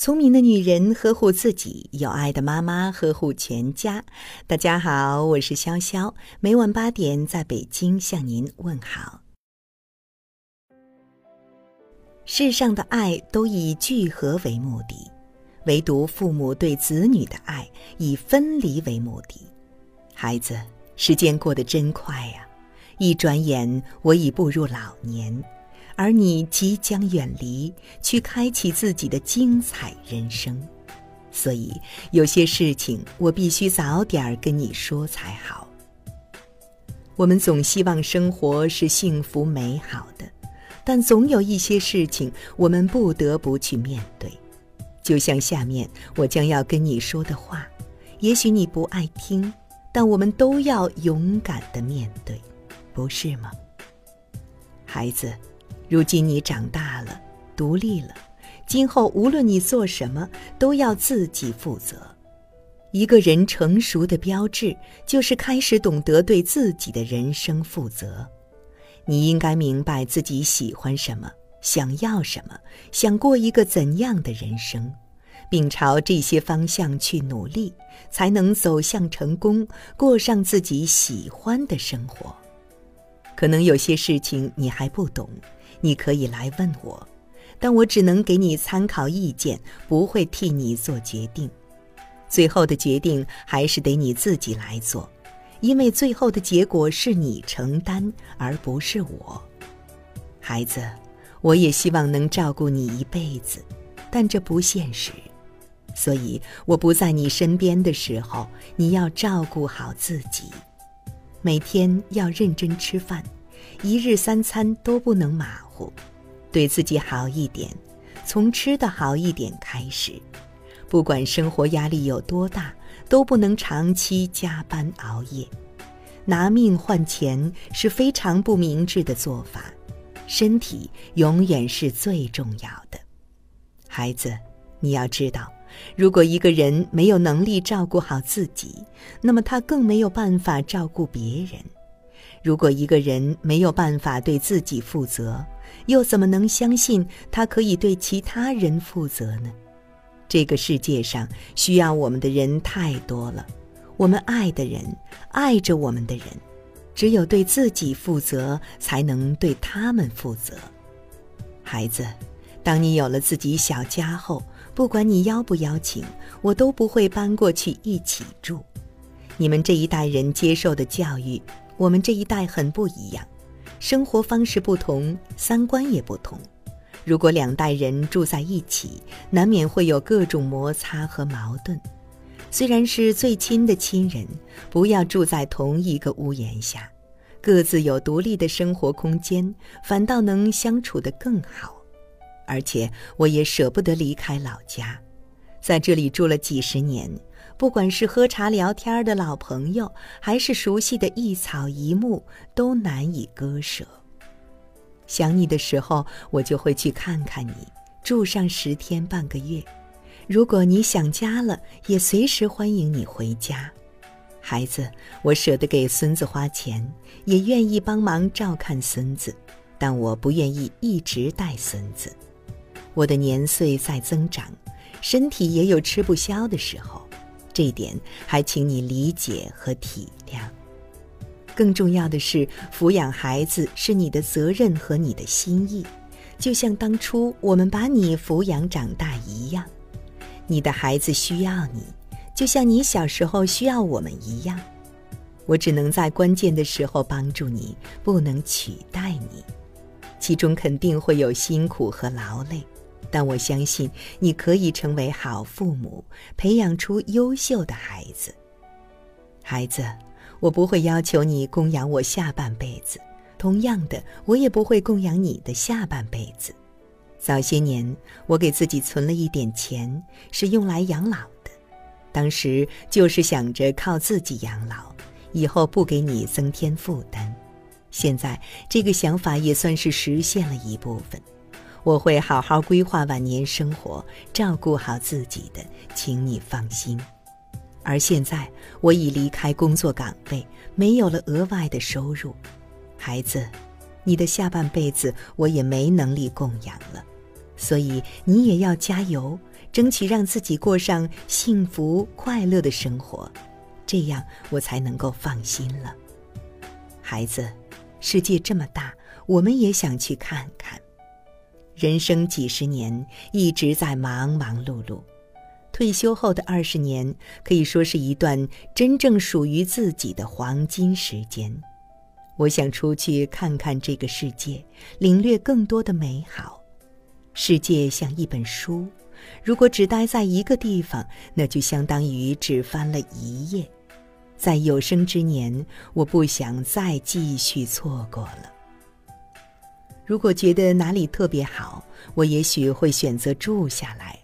聪明的女人呵护自己，有爱的妈妈呵护全家。大家好，我是潇潇，每晚八点在北京向您问好。世上的爱都以聚合为目的，唯独父母对子女的爱以分离为目的。孩子，时间过得真快呀，一转眼我已步入老年。而你即将远离，去开启自己的精彩人生，所以有些事情我必须早点跟你说才好。我们总希望生活是幸福美好的，但总有一些事情我们不得不去面对，就像下面我将要跟你说的话，也许你不爱听，但我们都要勇敢的面对，不是吗，孩子？如今你长大了，独立了，今后无论你做什么，都要自己负责。一个人成熟的标志，就是开始懂得对自己的人生负责。你应该明白自己喜欢什么，想要什么，想过一个怎样的人生，并朝这些方向去努力，才能走向成功，过上自己喜欢的生活。可能有些事情你还不懂。你可以来问我，但我只能给你参考意见，不会替你做决定。最后的决定还是得你自己来做，因为最后的结果是你承担，而不是我。孩子，我也希望能照顾你一辈子，但这不现实。所以我不在你身边的时候，你要照顾好自己，每天要认真吃饭。一日三餐都不能马虎，对自己好一点，从吃的好一点开始。不管生活压力有多大，都不能长期加班熬夜。拿命换钱是非常不明智的做法，身体永远是最重要的。孩子，你要知道，如果一个人没有能力照顾好自己，那么他更没有办法照顾别人。如果一个人没有办法对自己负责，又怎么能相信他可以对其他人负责呢？这个世界上需要我们的人太多了，我们爱的人，爱着我们的人，只有对自己负责，才能对他们负责。孩子，当你有了自己小家后，不管你邀不邀请，我都不会搬过去一起住。你们这一代人接受的教育。我们这一代很不一样，生活方式不同，三观也不同。如果两代人住在一起，难免会有各种摩擦和矛盾。虽然是最亲的亲人，不要住在同一个屋檐下，各自有独立的生活空间，反倒能相处得更好。而且我也舍不得离开老家，在这里住了几十年。不管是喝茶聊天的老朋友，还是熟悉的一草一木，都难以割舍。想你的时候，我就会去看看你，住上十天半个月。如果你想家了，也随时欢迎你回家。孩子，我舍得给孙子花钱，也愿意帮忙照看孙子，但我不愿意一直带孙子。我的年岁在增长，身体也有吃不消的时候。这点还请你理解和体谅。更重要的是，抚养孩子是你的责任和你的心意，就像当初我们把你抚养长大一样。你的孩子需要你，就像你小时候需要我们一样。我只能在关键的时候帮助你，不能取代你，其中肯定会有辛苦和劳累。但我相信你可以成为好父母，培养出优秀的孩子。孩子，我不会要求你供养我下半辈子，同样的，我也不会供养你的下半辈子。早些年，我给自己存了一点钱，是用来养老的，当时就是想着靠自己养老，以后不给你增添负担。现在，这个想法也算是实现了一部分。我会好好规划晚年生活，照顾好自己的，请你放心。而现在我已离开工作岗位，没有了额外的收入，孩子，你的下半辈子我也没能力供养了，所以你也要加油，争取让自己过上幸福快乐的生活，这样我才能够放心了。孩子，世界这么大，我们也想去看看。人生几十年，一直在忙忙碌碌。退休后的二十年，可以说是一段真正属于自己的黄金时间。我想出去看看这个世界，领略更多的美好。世界像一本书，如果只待在一个地方，那就相当于只翻了一页。在有生之年，我不想再继续错过了。如果觉得哪里特别好，我也许会选择住下来。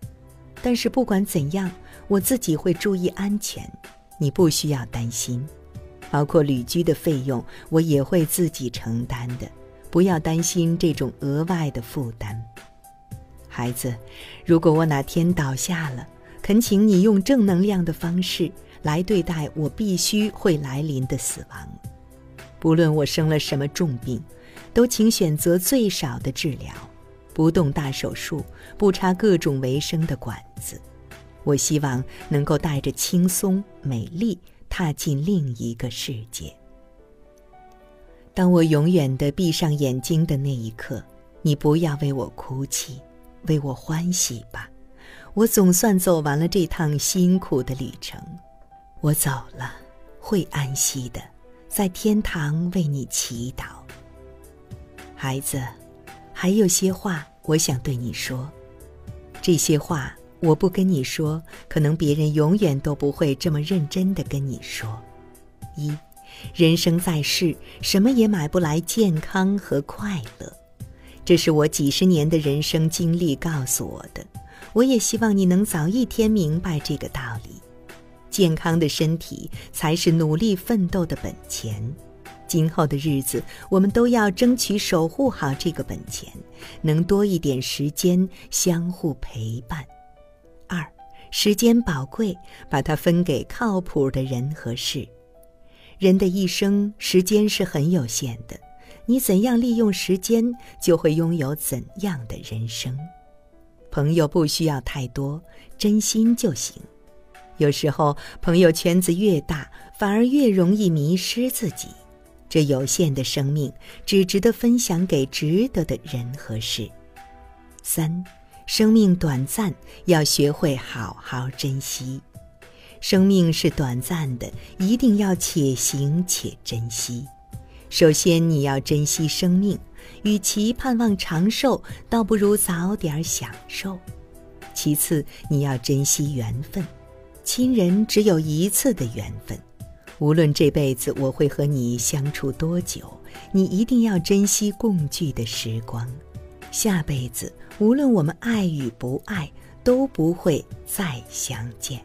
但是不管怎样，我自己会注意安全，你不需要担心。包括旅居的费用，我也会自己承担的，不要担心这种额外的负担。孩子，如果我哪天倒下了，恳请你用正能量的方式来对待我必须会来临的死亡。不论我生了什么重病，都请选择最少的治疗。不动大手术，不插各种维生的管子，我希望能够带着轻松、美丽踏进另一个世界。当我永远的闭上眼睛的那一刻，你不要为我哭泣，为我欢喜吧。我总算走完了这趟辛苦的旅程，我走了，会安息的，在天堂为你祈祷，孩子。还有些话我想对你说，这些话我不跟你说，可能别人永远都不会这么认真的跟你说。一，人生在世，什么也买不来健康和快乐，这是我几十年的人生经历告诉我的。我也希望你能早一天明白这个道理，健康的身体才是努力奋斗的本钱。今后的日子，我们都要争取守护好这个本钱，能多一点时间相互陪伴。二，时间宝贵，把它分给靠谱的人和事。人的一生，时间是很有限的，你怎样利用时间，就会拥有怎样的人生。朋友不需要太多，真心就行。有时候，朋友圈子越大，反而越容易迷失自己。这有限的生命，只值得分享给值得的人和事。三，生命短暂，要学会好好珍惜。生命是短暂的，一定要且行且珍惜。首先，你要珍惜生命，与其盼望长寿，倒不如早点享受。其次，你要珍惜缘分，亲人只有一次的缘分。无论这辈子我会和你相处多久，你一定要珍惜共聚的时光。下辈子无论我们爱与不爱，都不会再相见。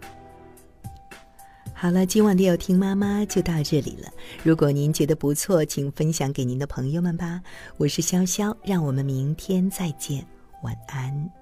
好了，今晚的要听妈妈就到这里了。如果您觉得不错，请分享给您的朋友们吧。我是潇潇，让我们明天再见，晚安。